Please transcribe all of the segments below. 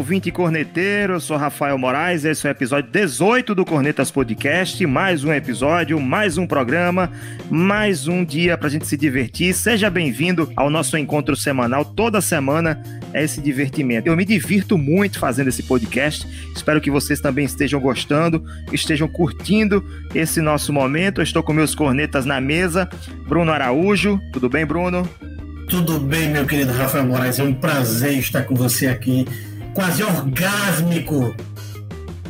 Ouvinte corneteiro, eu sou Rafael Moraes, esse é o episódio 18 do Cornetas Podcast, mais um episódio, mais um programa, mais um dia pra gente se divertir. Seja bem-vindo ao nosso encontro semanal, toda semana é esse divertimento. Eu me divirto muito fazendo esse podcast, espero que vocês também estejam gostando, estejam curtindo esse nosso momento. Eu estou com meus cornetas na mesa, Bruno Araújo, tudo bem, Bruno? Tudo bem, meu querido Rafael Moraes, é um prazer estar com você aqui quase orgásmico.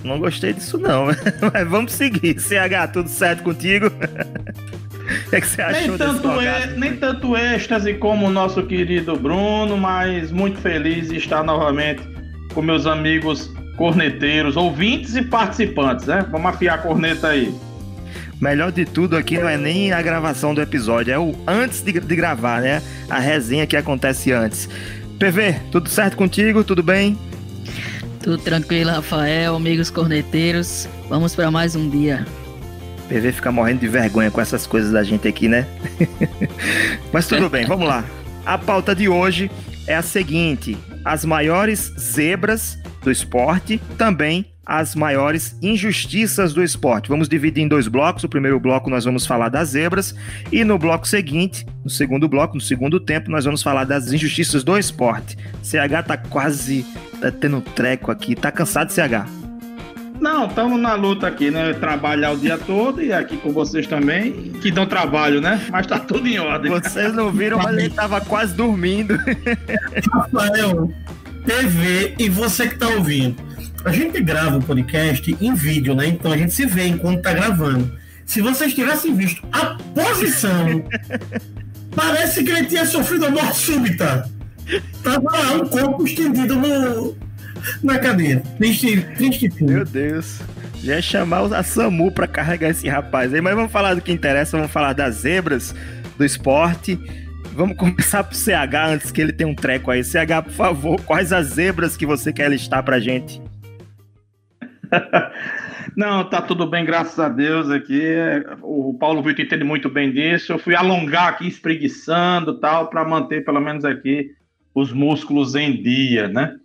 Não gostei disso não, mas vamos seguir. CH, tudo certo contigo? O que, é que você achou nem tanto, é, nem tanto êxtase como o nosso querido Bruno, mas muito feliz de estar novamente com meus amigos corneteiros, ouvintes e participantes, né? Vamos afiar a corneta aí. Melhor de tudo aqui não é nem a gravação do episódio, é o antes de, de gravar, né? A resenha que acontece antes. PV, tudo certo contigo? Tudo bem? Tudo tranquilo, Rafael, amigos corneteiros. Vamos para mais um dia. PV fica morrendo de vergonha com essas coisas da gente aqui, né? Mas tudo bem, vamos lá. A pauta de hoje é a seguinte: as maiores zebras do esporte, também as maiores injustiças do esporte. Vamos dividir em dois blocos. O primeiro bloco nós vamos falar das zebras e no bloco seguinte, no segundo bloco, no segundo tempo, nós vamos falar das injustiças do esporte. CH tá quase tá tendo treco aqui. Tá cansado, CH? Não, estamos na luta aqui, né? Trabalhar o dia todo e aqui com vocês também, que dão trabalho, né? Mas tá tudo em ordem. Vocês não viram, mas ele tava quase dormindo. Rafael, TV e você que tá ouvindo. A gente grava o podcast em vídeo, né? Então a gente se vê enquanto tá gravando. Se vocês tivessem visto a posição, parece que ele tinha sofrido a morte súbita. Tava lá um corpo estendido no, na cadeira. Triste, triste filme. Meu Deus. Já é chamar a SAMU para carregar esse rapaz aí. Mas vamos falar do que interessa, vamos falar das zebras do esporte. Vamos começar pro CH antes que ele tenha um treco aí. CH, por favor, quais as zebras que você quer listar pra gente? Não, tá tudo bem, graças a Deus aqui. O Paulo Vitor entende muito bem disso. Eu fui alongar aqui, espreguiçando tal, para manter pelo menos aqui os músculos em dia, né?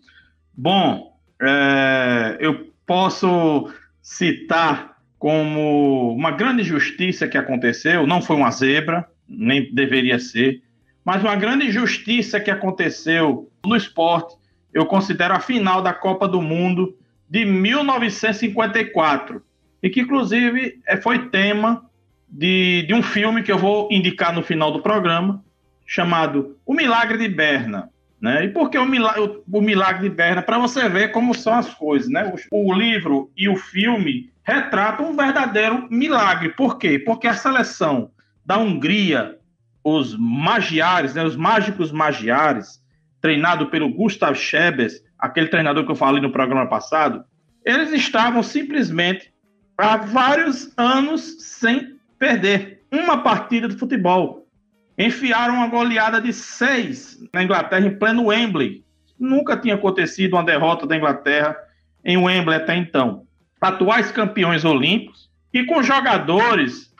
Bom, é, eu posso citar como uma grande justiça que aconteceu, não foi uma zebra, nem deveria ser, mas uma grande injustiça que aconteceu no esporte, eu considero a final da Copa do Mundo de 1954, e que inclusive é, foi tema de, de um filme que eu vou indicar no final do programa, chamado O Milagre de Berna. Né? E por que o milagre, o milagre de Berna? Para você ver como são as coisas. Né? O, o, livro e o filme retratam um verdadeiro milagre. Por quê? Porque a seleção da Hungria, os magiares, né? os mágicos magiares, treinado pelo Gustav Schebes, aquele treinador que eu falei no programa passado, eles estavam simplesmente há vários anos sem perder uma partida de futebol. Enfiaram uma goleada de seis na Inglaterra em pleno Wembley. Nunca tinha acontecido uma derrota da Inglaterra em Wembley até então. Atuais campeões olímpicos e com jogadores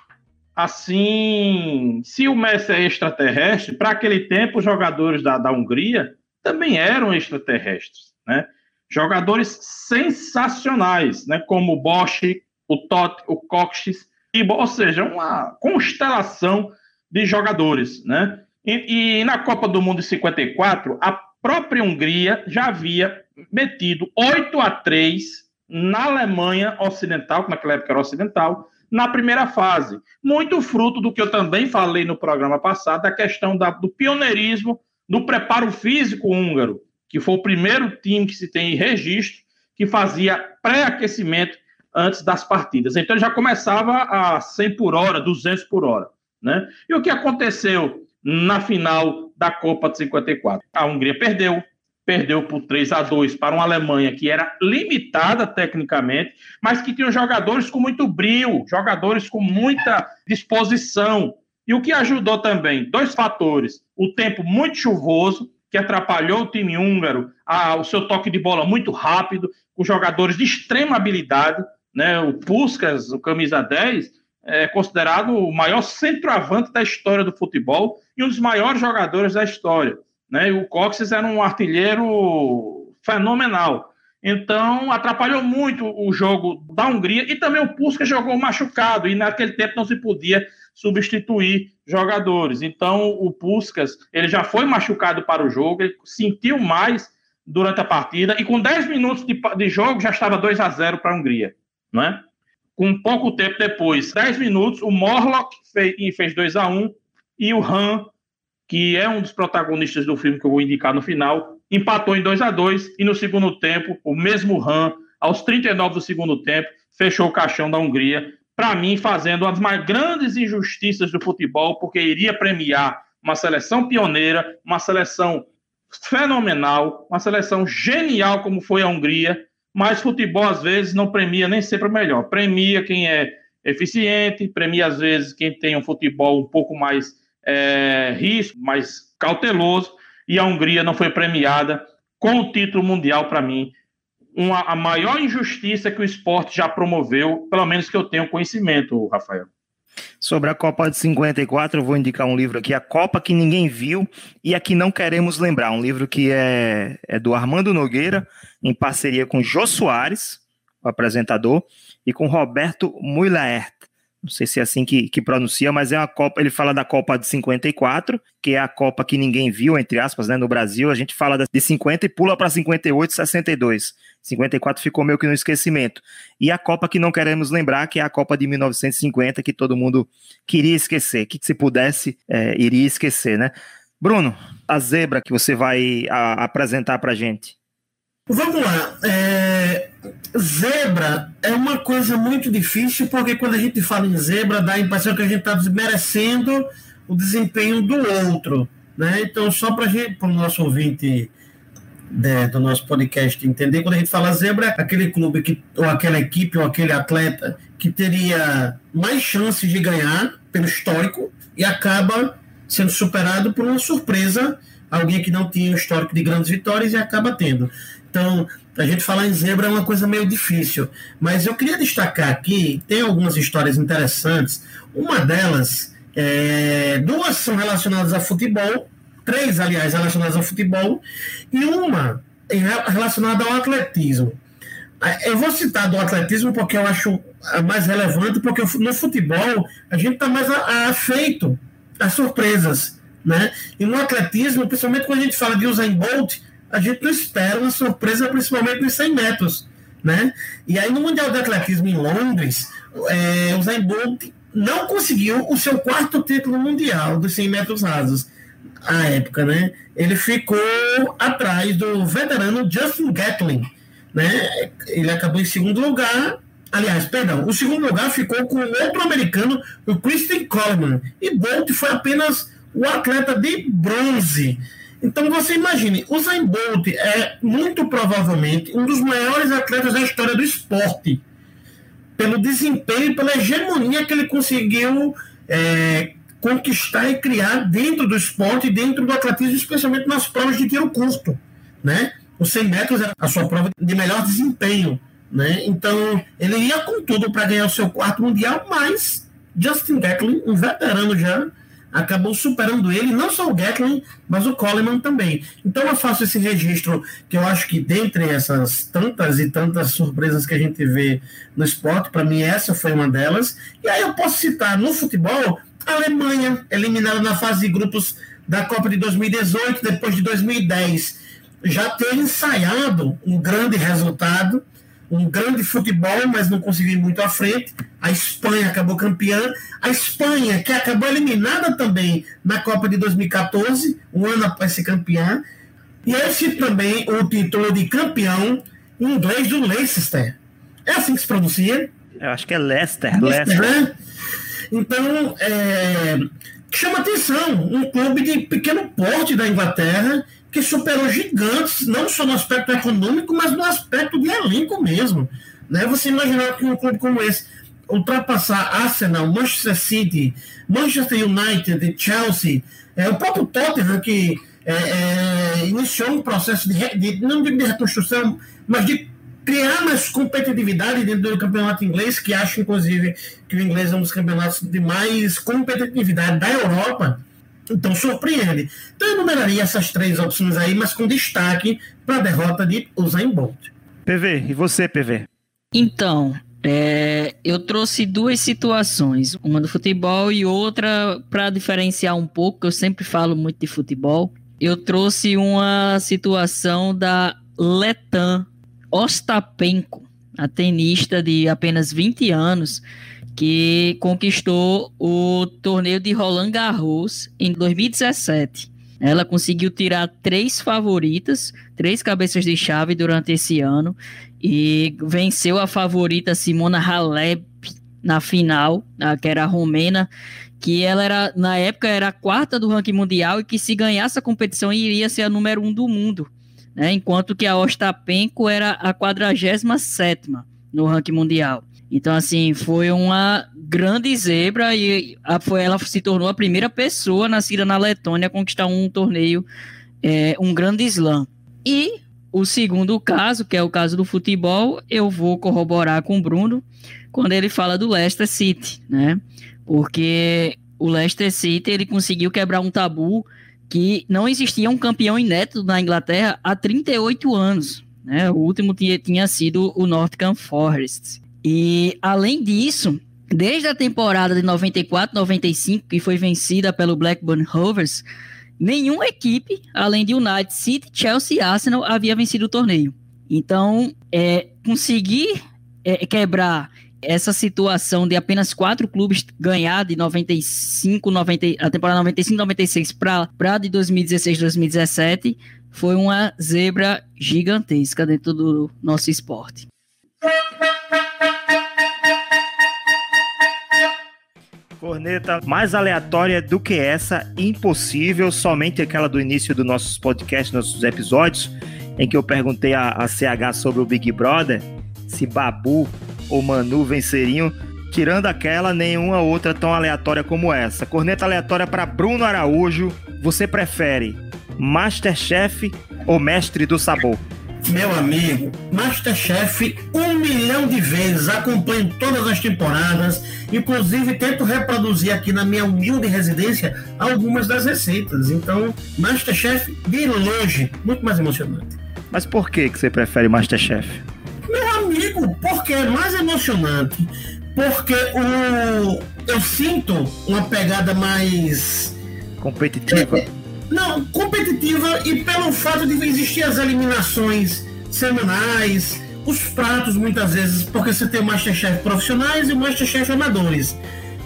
assim. Se o Messi é extraterrestre, para aquele tempo os jogadores da, da Hungria também eram extraterrestres, né? Jogadores sensacionais, né? Como o Bosch, o Totti, o Coxes, e, ou seja, uma constelação de jogadores, né? E, e, na Copa do Mundo de 54, a própria Hungria já havia metido 8 a 3 na Alemanha Ocidental, que naquela época era ocidental, na primeira fase. Muito fruto do que eu também falei no programa passado, da questão da, do pioneirismo no preparo físico húngaro, que foi o primeiro time que se tem registro que fazia pré-aquecimento antes das partidas. Então ele já começava a 100 por hora, 200 por hora. Né? E o que aconteceu na final da Copa de 54? A Hungria perdeu, perdeu por 3 a 2 para uma Alemanha que era limitada tecnicamente, mas que tinha jogadores com muito brilho, jogadores com muita disposição, e o que ajudou também? Dois fatores. O tempo muito chuvoso, que atrapalhou o time húngaro, a, o seu toque de bola muito rápido, com jogadores de extrema habilidade, né? O Puskas, o camisa 10, é considerado o maior centroavante da história do futebol e um dos maiores jogadores da história, né? E o Coxes era um artilheiro fenomenal. Então, atrapalhou muito o jogo da Hungria e também o Puskas jogou machucado e naquele tempo não se podia substituir jogadores. Então, o Puskas, ele já foi machucado para o jogo, ele sentiu mais durante a partida e com 10 minutos de, de jogo já estava 2 a 0 para a Hungria, não é? Com pouco tempo depois, 10 minutos, o Morlock fez, fez 2 a 1 e o Han, que é um dos protagonistas do filme que eu vou indicar no final, empatou em 2 a 2 e no segundo tempo, o mesmo Ram, aos 39 do segundo tempo, fechou o caixão da Hungria, para mim fazendo uma das mais grandes injustiças do futebol, porque iria premiar uma seleção pioneira, uma seleção fenomenal, uma seleção genial como foi a Hungria, mas futebol às vezes não premia nem sempre o melhor. Premia quem é eficiente, premia às vezes quem tem um futebol um pouco mais é, risco, mais cauteloso, e a Hungria não foi premiada com o título mundial para mim. Uma, a maior injustiça que o esporte já promoveu, pelo menos que eu tenho conhecimento, Rafael. Sobre a Copa de 54, eu vou indicar um livro aqui, A Copa que Ninguém Viu e a que Não Queremos Lembrar. Um livro que é, é do Armando Nogueira, em parceria com Jô Soares, o apresentador, e com Roberto Muilaert não sei se é assim que, que pronuncia, mas é uma Copa, ele fala da Copa de 54, que é a Copa que ninguém viu, entre aspas, né, no Brasil, a gente fala de 50 e pula para 58, 62. 54 ficou meio que no esquecimento. E a Copa que não queremos lembrar, que é a Copa de 1950, que todo mundo queria esquecer, que se pudesse, é, iria esquecer, né? Bruno, a zebra que você vai a, apresentar para gente. Vamos lá. É... Zebra é uma coisa muito difícil, porque quando a gente fala em zebra, dá a impressão que a gente está desmerecendo o desempenho do outro. Né? Então, só para o nosso ouvinte né, do nosso podcast entender, quando a gente fala zebra, aquele clube que, ou aquela equipe ou aquele atleta que teria mais chances de ganhar pelo histórico e acaba sendo superado por uma surpresa, alguém que não tinha um histórico de grandes vitórias e acaba tendo. Então, a gente falar em zebra é uma coisa meio difícil. Mas eu queria destacar aqui, tem algumas histórias interessantes. Uma delas, é, duas são relacionadas a futebol, três, aliás, relacionadas ao futebol, e uma relacionada ao atletismo. Eu vou citar do atletismo porque eu acho mais relevante, porque no futebol a gente está mais afeito às surpresas. Né? E no atletismo, principalmente quando a gente fala de Usain Bolt, a gente não espera uma surpresa, principalmente nos 100 metros. Né? E aí, no Mundial de Atletismo em Londres, é, o Zayn Bolt não conseguiu o seu quarto título mundial dos 100 metros rasos à época, né? Ele ficou atrás do veterano Justin Gatlin, né? Ele acabou em segundo lugar. Aliás, perdão, o segundo lugar ficou com outro americano, o Christian Coleman. E Bolt foi apenas o atleta de bronze. Então você imagine, o Zayn Bolt é muito provavelmente um dos maiores atletas da história do esporte, pelo desempenho pela hegemonia que ele conseguiu é, conquistar e criar dentro do esporte dentro do atletismo, especialmente nas provas de tiro curto, né? Os 100 metros era a sua prova de melhor desempenho, né? Então ele ia com tudo para ganhar o seu quarto mundial, mas Justin Gatlin, um veterano já, acabou superando ele, não só o Gatlin, mas o Coleman também. Então eu faço esse registro que eu acho que dentre essas tantas e tantas surpresas que a gente vê no esporte, para mim essa foi uma delas. E aí eu posso citar no futebol a Alemanha, eliminada na fase de grupos da Copa de 2018, depois de 2010, já ter ensaiado um grande resultado um grande futebol, mas não conseguiu ir muito à frente. A Espanha acabou campeã. A Espanha, que acabou eliminada também na Copa de 2014, um ano após ser campeã. E esse também o título de campeão em inglês do Leicester. É assim que se pronuncia? Eu acho que é Leicester. Leicester, Leicester. Né? Então, é, chama atenção, um clube de pequeno porte da Inglaterra que superou gigantes, não só no aspecto econômico, mas no aspecto de elenco mesmo. Né? Você imaginar que um clube como esse ultrapassar Arsenal, Manchester City, Manchester United, Chelsea, é, o próprio Tottenham, que é, é, iniciou um processo de, de, não de reconstrução, mas de criar mais competitividade dentro do campeonato inglês, que acho, inclusive, que o inglês é um dos campeonatos de mais competitividade da Europa. Então, surpreende. Então, eu numeraria essas três opções aí, mas com destaque para a derrota de Usain Bolt. PV, e você, PV? Então, é, eu trouxe duas situações, uma do futebol e outra para diferenciar um pouco, eu sempre falo muito de futebol. Eu trouxe uma situação da Letan Ostapenko, a tenista de apenas 20 anos, que conquistou o torneio de Roland Garros em 2017. Ela conseguiu tirar três favoritas, três cabeças de chave durante esse ano e venceu a favorita Simona Halep na final, que era a romena, que ela era, na época, era a quarta do ranking mundial e que se ganhasse a competição iria ser a número um do mundo, né? enquanto que a Ostapenko era a 47 no ranking mundial. Então, assim, foi uma grande zebra e a, foi, ela se tornou a primeira pessoa nascida na Letônia a conquistar um torneio, é, um grande slam. E o segundo caso, que é o caso do futebol, eu vou corroborar com o Bruno quando ele fala do Leicester City, né? Porque o Leicester City ele conseguiu quebrar um tabu que não existia um campeão inédito na Inglaterra há 38 anos. Né? O último tinha, tinha sido o Nottingham Forest. E além disso, desde a temporada de 94-95, que foi vencida pelo Blackburn Rovers, nenhuma equipe, além de United City, Chelsea e Arsenal, havia vencido o torneio. Então, é, conseguir é, quebrar essa situação de apenas quatro clubes ganhar de 95, 90, a temporada 95, 96 para de 2016, 2017 foi uma zebra gigantesca dentro do nosso esporte. Corneta mais aleatória do que essa, impossível, somente aquela do início dos nossos podcasts, nossos episódios, em que eu perguntei a, a CH sobre o Big Brother, se Babu ou Manu venceriam, tirando aquela, nenhuma outra tão aleatória como essa. Corneta aleatória para Bruno Araújo, você prefere Masterchef ou Mestre do Sabor? Meu amigo, Masterchef um milhão de vezes, acompanho todas as temporadas, inclusive tento reproduzir aqui na minha humilde residência algumas das receitas. Então, Masterchef de longe, muito mais emocionante. Mas por que, que você prefere Masterchef? Meu amigo, porque é mais emocionante, porque o, eu sinto uma pegada mais competitiva. É, não, competitiva e pelo fato de existir as eliminações semanais, os pratos muitas vezes, porque você tem o Masterchef profissionais e o Masterchef amadores.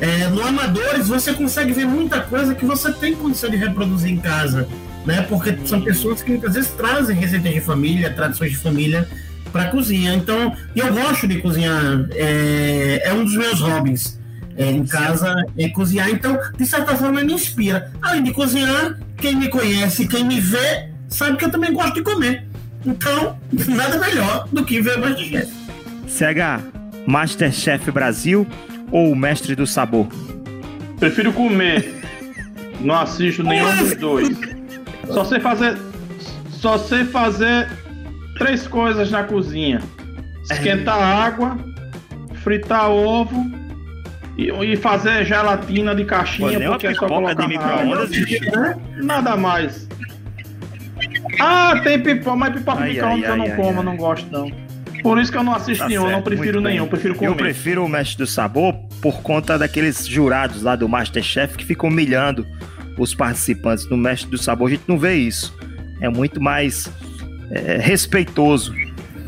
É, no amadores você consegue ver muita coisa que você tem condição de reproduzir em casa, né? Porque são pessoas que muitas vezes trazem receitas de família, tradições de família para cozinha. Então, eu gosto de cozinhar, é, é um dos meus hobbies é, em casa é cozinhar. Então, de certa forma, me inspira. Além de cozinhar, quem me conhece, quem me vê, sabe que eu também gosto de comer. Então, nada melhor do que ver Masterchef. CH, Masterchef Brasil ou Mestre do Sabor? Prefiro comer. Não assisto nenhum dos dois. Só sei fazer. Só sei fazer três coisas na cozinha: esquentar água, fritar ovo e, e fazer gelatina de caixinha, Pô, porque é só colocar de micro-ondas, Nada mais. Ah, tem pipoca, mas pipoca de micro-ondas eu não ai, como, ai, não gosto não. Por isso que eu não assisto tá nenhum, certo, não prefiro nenhum, prefiro comer. Eu prefiro o Mestre do Sabor por conta daqueles jurados lá do Masterchef que ficam humilhando os participantes. No Mestre do Sabor a gente não vê isso. É muito mais é, respeitoso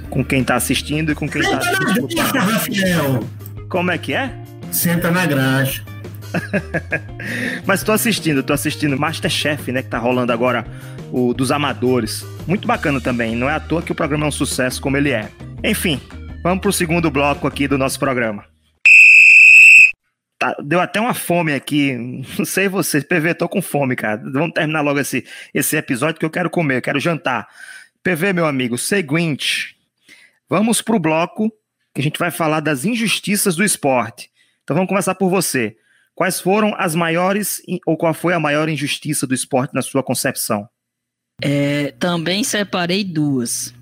com quem tá assistindo e com quem tá assistindo. Como é que é? Senta na graxa. Mas tô assistindo, tô assistindo Masterchef, né? Que tá rolando agora o dos amadores. Muito bacana também. Não é à toa que o programa é um sucesso como ele é. Enfim, vamos pro segundo bloco aqui do nosso programa. Tá, deu até uma fome aqui. Não sei vocês, PV, tô com fome, cara. Vamos terminar logo esse, esse episódio que eu quero comer, eu quero jantar. PV, meu amigo, seguinte. Vamos pro bloco que a gente vai falar das injustiças do esporte. Então vamos começar por você. Quais foram as maiores, ou qual foi a maior injustiça do esporte na sua concepção? É, também separei duas.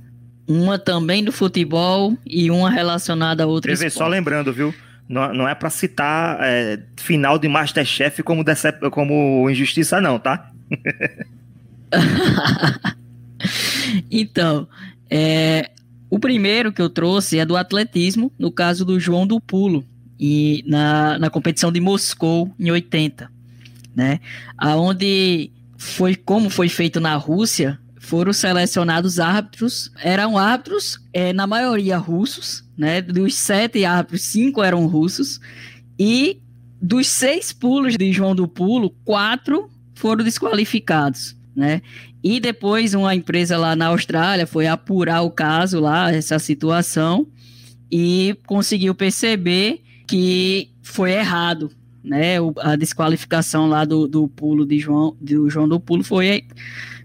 Uma também do futebol e uma relacionada a outra TV, só lembrando, viu? Não, não é para citar é, final de Masterchef como, decep... como injustiça, não, tá? então, é, o primeiro que eu trouxe é do atletismo, no caso do João do Pulo, e na, na competição de Moscou em 80, né? Aonde foi como foi feito na Rússia, foram selecionados árbitros, eram árbitros, é, na maioria russos, né? Dos sete árbitros, cinco eram russos, e dos seis pulos de João do Pulo, quatro foram desqualificados, né? E depois uma empresa lá na Austrália foi apurar o caso lá, essa situação, e conseguiu perceber que foi errado, né? A desqualificação lá do, do pulo de João, do João do Pulo foi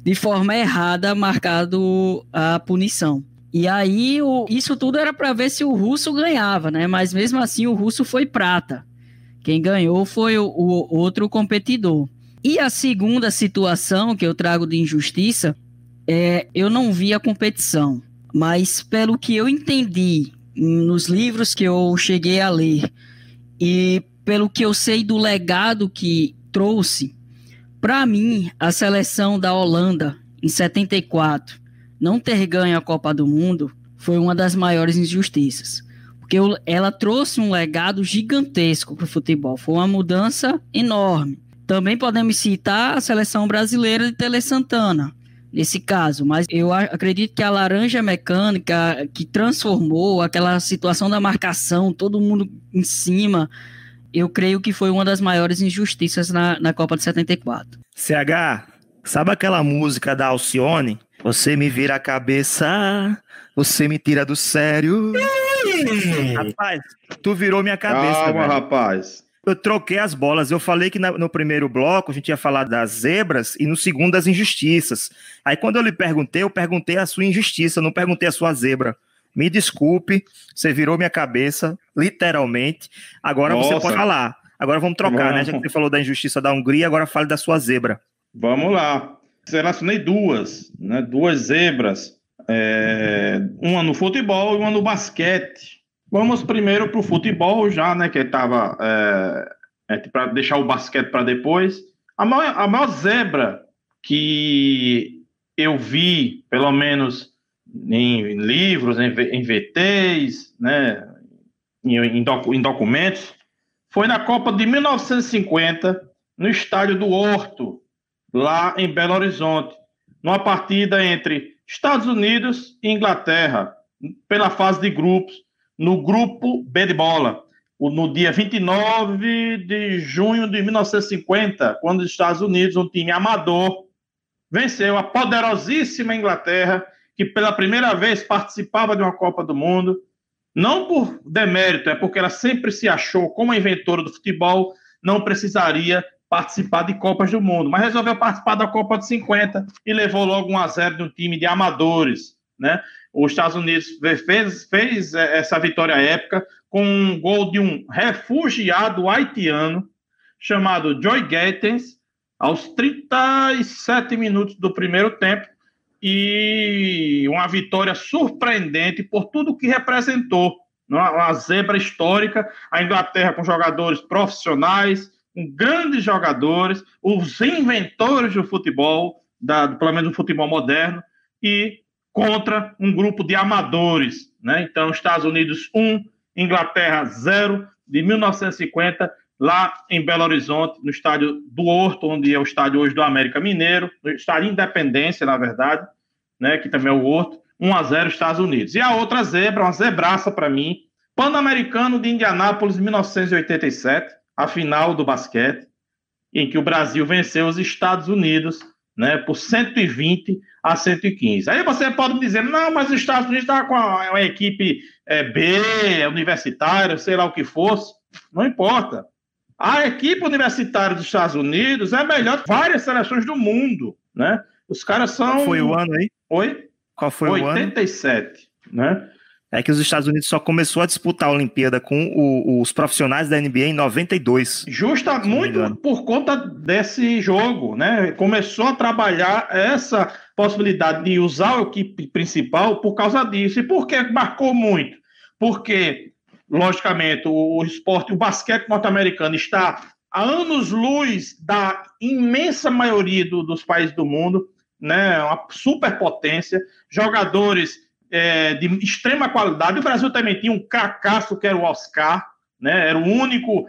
de forma errada marcado a punição. E aí, o, isso tudo era para ver se o russo ganhava, né? Mas mesmo assim, o russo foi prata. Quem ganhou foi o, o outro competidor. E a segunda situação que eu trago de injustiça é eu não vi a competição, mas pelo que eu entendi nos livros que eu cheguei a ler e pelo que eu sei do legado que trouxe, para mim, a seleção da Holanda, em 74, não ter ganho a Copa do Mundo foi uma das maiores injustiças. Porque ela trouxe um legado gigantesco para o futebol. Foi uma mudança enorme. Também podemos citar a seleção brasileira de Tele Santana, nesse caso, mas eu acredito que a laranja mecânica que transformou aquela situação da marcação, todo mundo em cima, eu creio que foi uma das maiores injustiças na, na Copa de 74. CH, sabe aquela música da Alcione? Você me vira a cabeça, você me tira do sério. rapaz, tu virou minha cabeça. Calma, velho. rapaz. Eu troquei as bolas. Eu falei que na, no primeiro bloco a gente ia falar das zebras e no segundo das injustiças. Aí quando eu lhe perguntei, eu perguntei a sua injustiça, não perguntei a sua zebra. Me desculpe, você virou minha cabeça, literalmente. Agora Nossa. você pode falar. Agora vamos trocar, vamos. né? Já que você falou da injustiça da Hungria, agora fale da sua zebra. Vamos lá. Selecionei duas, né? Duas zebras. É... Uma no futebol e uma no basquete. Vamos primeiro para o futebol já, né? Que estava é... é para deixar o basquete para depois. A maior, a maior zebra que eu vi, pelo menos em livros, em, em VTs, né, em, em, docu, em documentos, foi na Copa de 1950, no estádio do Horto, lá em Belo Horizonte, numa partida entre Estados Unidos e Inglaterra, pela fase de grupos, no grupo B de bola, no dia 29 de junho de 1950, quando os Estados Unidos, um time amador, venceu a poderosíssima Inglaterra que pela primeira vez participava de uma Copa do Mundo, não por demérito, é porque ela sempre se achou, como a inventora do futebol, não precisaria participar de Copas do Mundo, mas resolveu participar da Copa de 50 e levou logo 1 a 0 de um time de amadores, né? Os Estados Unidos fez, fez é, essa vitória épica com um gol de um refugiado haitiano chamado Joy Gaetens aos 37 minutos do primeiro tempo e uma vitória surpreendente por tudo que representou. É? Uma zebra histórica, a Inglaterra com jogadores profissionais, com grandes jogadores, os inventores do futebol, da, pelo menos do futebol moderno, e contra um grupo de amadores. Né? Então, Estados Unidos 1, Inglaterra 0, de 1950, lá em Belo Horizonte, no estádio do Horto, onde é o estádio hoje do América Mineiro, no estádio Independência, na verdade, né, que também é o Horto, 1 a 0 Estados Unidos. E a outra zebra, uma zebraça para mim, Pan-Americano de Indianápolis, 1987, a final do basquete, em que o Brasil venceu os Estados Unidos, né, por 120 a 115. Aí você pode dizer, não, mas os Estados Unidos estavam com uma, equipe é, B, universitária, sei lá o que fosse, não importa. A equipe universitária dos Estados Unidos é melhor que várias seleções do mundo, né? Os caras são. Qual foi o ano aí? Oi? Qual foi 87, o ano? 87, né? É que os Estados Unidos só começou a disputar a Olimpíada com o, os profissionais da NBA em 92. Justa muito por conta desse jogo, né? Começou a trabalhar essa possibilidade de usar a equipe principal por causa disso. E por que marcou muito? Porque, logicamente, o, esporte, o basquete norte-americano está a anos-luz da imensa maioria do, dos países do mundo, né? Uma superpotência, jogadores é, de extrema qualidade. O Brasil também tinha um cacaço que era o Oscar, né? Era o único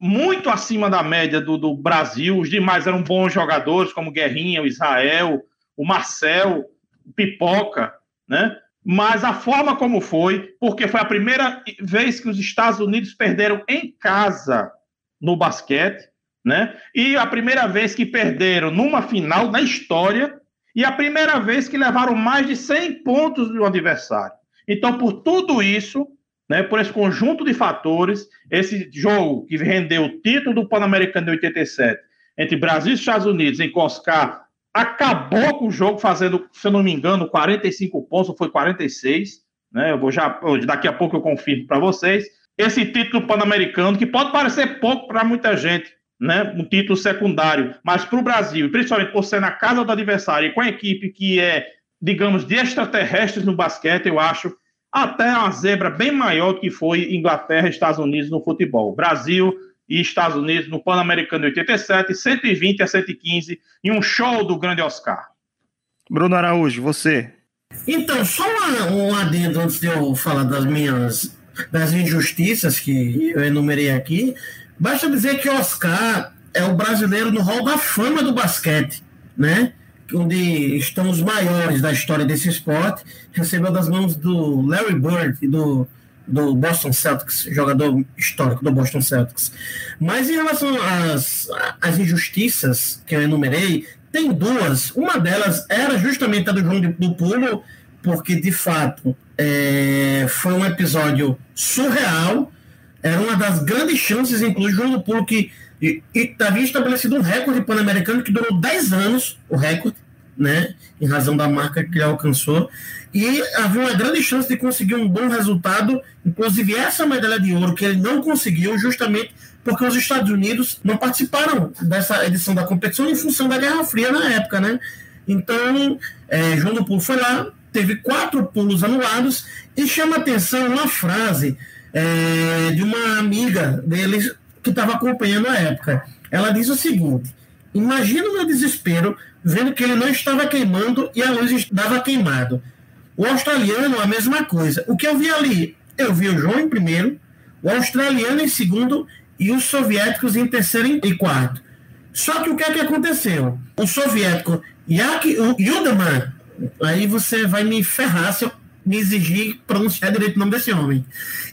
muito acima da média do, do Brasil. Os demais eram bons jogadores, como Guerrinha, o Israel, o Marcel, o Pipoca, né? Mas a forma como foi, porque foi a primeira vez que os Estados Unidos perderam em casa no basquete, né? E a primeira vez que perderam numa final na história e a primeira vez que levaram mais de 100 pontos do adversário. Então, por tudo isso, né, por esse conjunto de fatores, esse jogo que rendeu o título do Pan-Americano de 87 entre Brasil e Estados Unidos em Coscar acabou com o jogo fazendo, se eu não me engano, 45 pontos, ou foi 46, né? Eu vou já daqui a pouco eu confirmo para vocês. Esse título pan-americano que pode parecer pouco para muita gente, né, um título secundário, mas para o Brasil, principalmente por ser na casa do adversário e com a equipe que é, digamos, de extraterrestres no basquete, eu acho até uma zebra bem maior do que foi Inglaterra e Estados Unidos no futebol. Brasil e Estados Unidos no Pan-Americano de 87, 120 a 115, em um show do grande Oscar. Bruno Araújo, você. Então, só um adendo antes de eu falar das minhas das injustiças que eu enumerei aqui. Basta dizer que Oscar é o brasileiro no hall da fama do basquete, né? Onde estão os maiores da história desse esporte. Recebeu das mãos do Larry Bird e do, do Boston Celtics, jogador histórico do Boston Celtics. Mas em relação às, às injustiças que eu enumerei, tem duas. Uma delas era justamente a do João do Pulo, porque de fato é, foi um episódio surreal era uma das grandes chances, inclusive, João do Pulo, que havia estabelecido um recorde pan-americano que durou 10 anos, o recorde, né, em razão da marca que ele alcançou, e havia uma grande chance de conseguir um bom resultado, inclusive essa medalha de ouro que ele não conseguiu, justamente porque os Estados Unidos não participaram dessa edição da competição em função da Guerra Fria na época, né? Então, é, João do Pulo foi lá, teve quatro pulos anulados, e chama atenção uma frase é, de uma amiga deles que estava acompanhando a época. Ela diz o seguinte: Imagina o meu desespero vendo que ele não estava queimando e a luz estava queimado. O australiano, a mesma coisa. O que eu vi ali? Eu vi o João em primeiro, o australiano em segundo e os soviéticos em terceiro e quarto. Só que o que é que aconteceu? O soviético Yak Yudaman, aí você vai me ferrar se eu me exigir pronunciar direito o nome desse homem.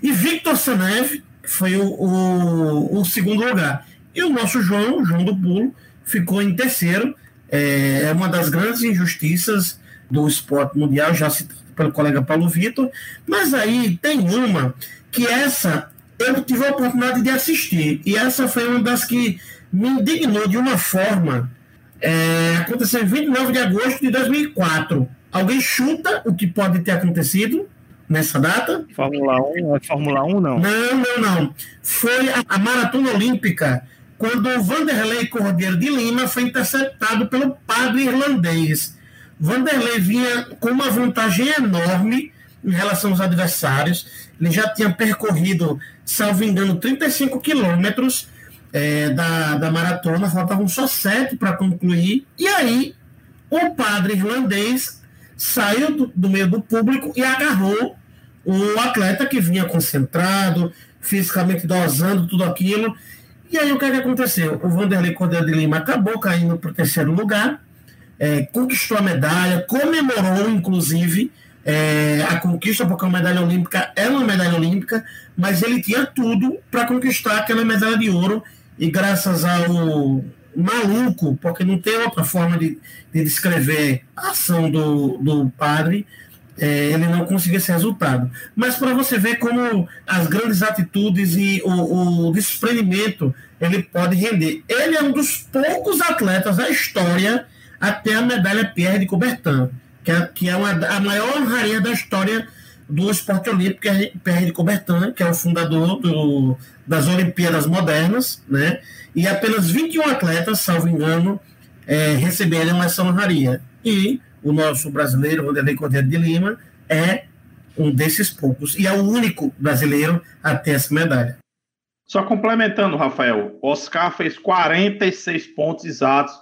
E Victor Sanev foi o, o, o, segundo lugar. E o nosso João, João do Pulo, ficou em terceiro. É, é uma das grandes injustiças do esporte mundial, já citado pelo colega Paulo Vitor. Mas aí tem uma que essa eu tive a oportunidade de assistir. E essa foi uma das que me indignou de uma forma. É, aconteceu em 29 de agosto de 2004 Alguém chuta o que pode ter acontecido nessa data? Fórmula 1, é Fórmula 1 não? Não, não, não. Foi a, a maratona olímpica quando o Vanderlei Cordeiro de Lima foi interceptado pelo padre irlandês. Vanderlei vinha com uma vantagem enorme em relação aos adversários. Ele já tinha percorrido, salvo engano, 35 quilômetros é, da, da maratona, faltavam só sete para concluir. E aí, o padre irlandês saiu do, do meio do público e agarrou o atleta que vinha concentrado, fisicamente dosando tudo aquilo. E aí o que, é que aconteceu? O Vanderlei Cordeiro de Lima acabou caindo para o terceiro lugar, é, conquistou a medalha, comemorou, inclusive, é, a conquista, porque a medalha olímpica é uma medalha olímpica, mas ele tinha tudo para conquistar aquela medalha de ouro, e graças ao maluco, porque não tem outra forma de, de descrever a ação do, do padre, é, ele não conseguiu esse resultado. Mas para você ver como as grandes atitudes e o, o desprendimento ele pode render. Ele é um dos poucos atletas da história a ter a medalha Pierre de Coubertin, que é, que é uma, a maior honraria da história do esporte olímpico, Pierre de Coubertin, que é o fundador do, das Olimpíadas Modernas, né? E apenas 21 atletas, salvo engano, é, receberam essa honraria. E o nosso brasileiro, Vanderlei Cordeiro de Lima, é um desses poucos. E é o único brasileiro a ter essa medalha. Só complementando, Rafael, Oscar fez 46 pontos exatos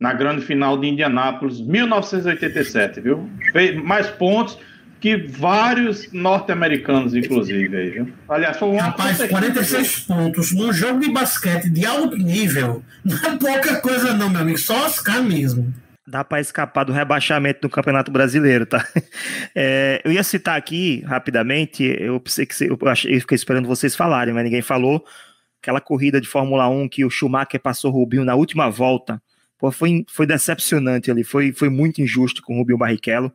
na grande final de Indianápolis, 1987, viu? Fez mais pontos que vários norte-americanos, inclusive. Aí, viu? Aliás, foi um Rapaz, 46 pontos num jogo de basquete de alto nível não é pouca coisa, não, meu amigo. Só Oscar mesmo. Dá para escapar do rebaixamento do Campeonato Brasileiro, tá? É, eu ia citar aqui rapidamente, eu pensei que eu, achei, eu fiquei esperando vocês falarem, mas ninguém falou. Aquela corrida de Fórmula 1 que o Schumacher passou o Rubinho na última volta Pô, foi, foi decepcionante ali, foi, foi muito injusto com o Rubinho Barrichello.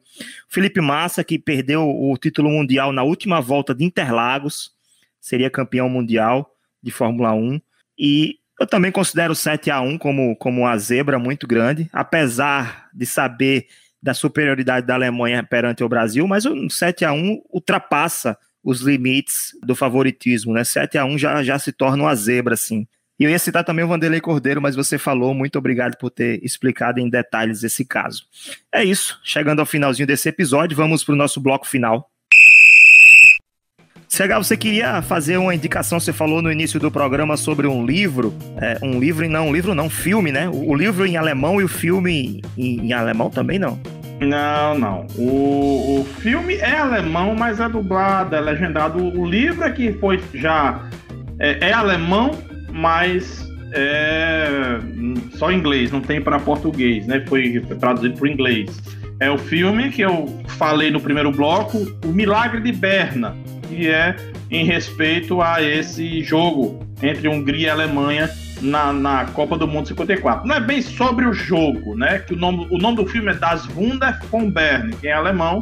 Felipe Massa, que perdeu o título mundial na última volta de Interlagos, seria campeão mundial de Fórmula 1. E eu também considero o 7 a 1 como, como uma zebra muito grande, apesar de saber da superioridade da Alemanha perante o Brasil, mas o 7 a 1 ultrapassa os limites do favoritismo, né? 7 a 1 já, já se torna uma zebra, assim. E eu ia citar também o Vanderlei Cordeiro, mas você falou, muito obrigado por ter explicado em detalhes esse caso. É isso, chegando ao finalzinho desse episódio, vamos para o nosso bloco final. Chegar, você queria fazer uma indicação, você falou no início do programa sobre um livro, é, um livro e não, um livro não, um filme, né? O, o livro em alemão e o filme em, em alemão também não? Não, não. O, o filme é alemão, mas é dublado, é legendado. O livro é que foi já é, é alemão, mas é só inglês, não tem para português, né? Foi, foi traduzido para inglês. É o filme que eu falei no primeiro bloco, O Milagre de Berna, que é em respeito a esse jogo entre Hungria e Alemanha na, na Copa do Mundo 54. Não é bem sobre o jogo, né? Que o nome, o nome do filme é Das Wunder von Bern, que é alemão,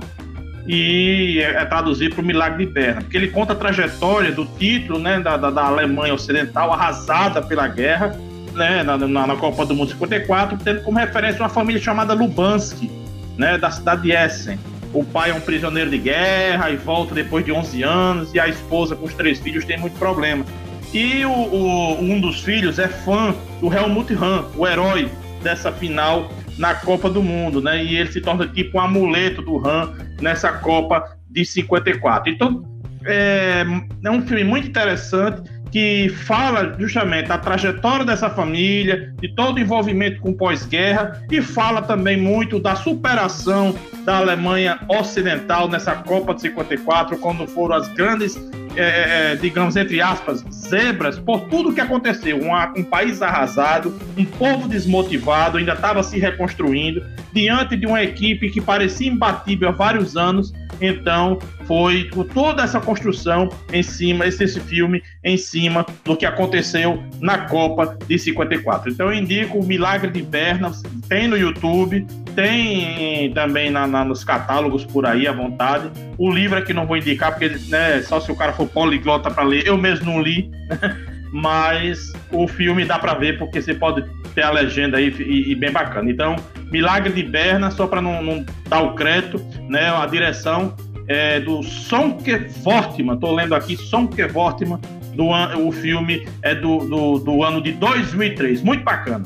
e é, é traduzido para o Milagre de Berna, porque ele conta a trajetória do título né, da, da, da Alemanha Ocidental arrasada pela guerra né, na, na, na, Copa do Mundo 54, tendo como referência uma família chamada Lubanski, né, da cidade de Essen. O pai é um prisioneiro de guerra e volta depois de 11 anos, e a esposa com os três filhos tem muito problema. E o, o um dos filhos é fã do Helmut Hahn, o herói dessa final na Copa do Mundo, né? E ele se torna tipo um amuleto do Han nessa Copa de 54. Então, é, é um filme muito interessante que fala justamente da trajetória dessa família, de todo o envolvimento com pós-guerra e fala também muito da superação da Alemanha Ocidental nessa Copa de 54, quando foram as grandes é, é, é, digamos, entre aspas, zebras por tudo que aconteceu. Um, um país arrasado, um povo desmotivado, ainda estava se reconstruindo, diante de uma equipe que parecia imbatível há vários anos. Então, foi toda essa construção em cima, esse, esse filme em cima do que aconteceu na Copa de 54. Então, eu indico o Milagre de Berna, tem no YouTube, tem também na, na, nos catálogos por aí à vontade. O livro é que não vou indicar, porque né, só se o cara for poliglota para ler, eu mesmo não li, mas o filme dá para ver porque você pode ter a legenda aí e, e bem bacana. Então, Milagre de Berna, só para não, não, dar o crédito, né, a direção é do Sonke Vortman, tô lendo aqui Sonke Vortman, do, o filme é do, do, do ano de 2003, muito bacana.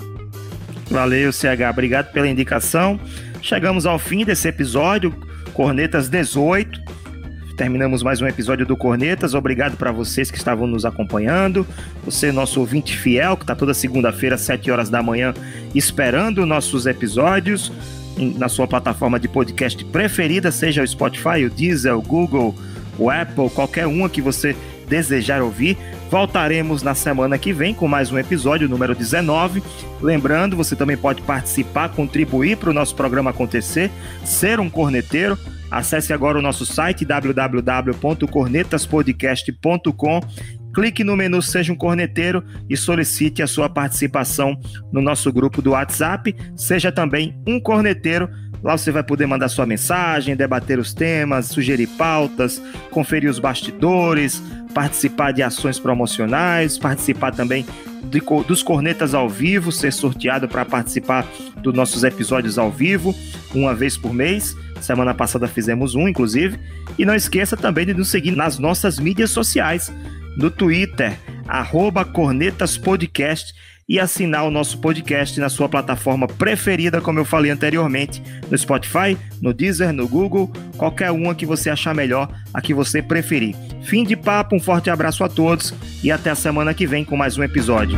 Valeu, CH. Obrigado pela indicação. Chegamos ao fim desse episódio, Cornetas 18. Terminamos mais um episódio do Cornetas. Obrigado para vocês que estavam nos acompanhando. Você, nosso ouvinte fiel, que está toda segunda-feira, às 7 horas da manhã, esperando nossos episódios na sua plataforma de podcast preferida, seja o Spotify, o Deezer, o Google, o Apple, qualquer uma que você desejar ouvir. Voltaremos na semana que vem com mais um episódio, número 19. Lembrando, você também pode participar, contribuir para o nosso programa acontecer, ser um corneteiro. Acesse agora o nosso site www.cornetaspodcast.com clique no menu Seja um Corneteiro e solicite a sua participação no nosso grupo do WhatsApp. Seja também um corneteiro Lá você vai poder mandar sua mensagem, debater os temas, sugerir pautas, conferir os bastidores, participar de ações promocionais, participar também de, dos cornetas ao vivo, ser sorteado para participar dos nossos episódios ao vivo, uma vez por mês. Semana passada fizemos um, inclusive. E não esqueça também de nos seguir nas nossas mídias sociais, no Twitter, arroba e assinar o nosso podcast na sua plataforma preferida, como eu falei anteriormente, no Spotify, no Deezer, no Google, qualquer uma que você achar melhor, a que você preferir. Fim de papo, um forte abraço a todos e até a semana que vem com mais um episódio.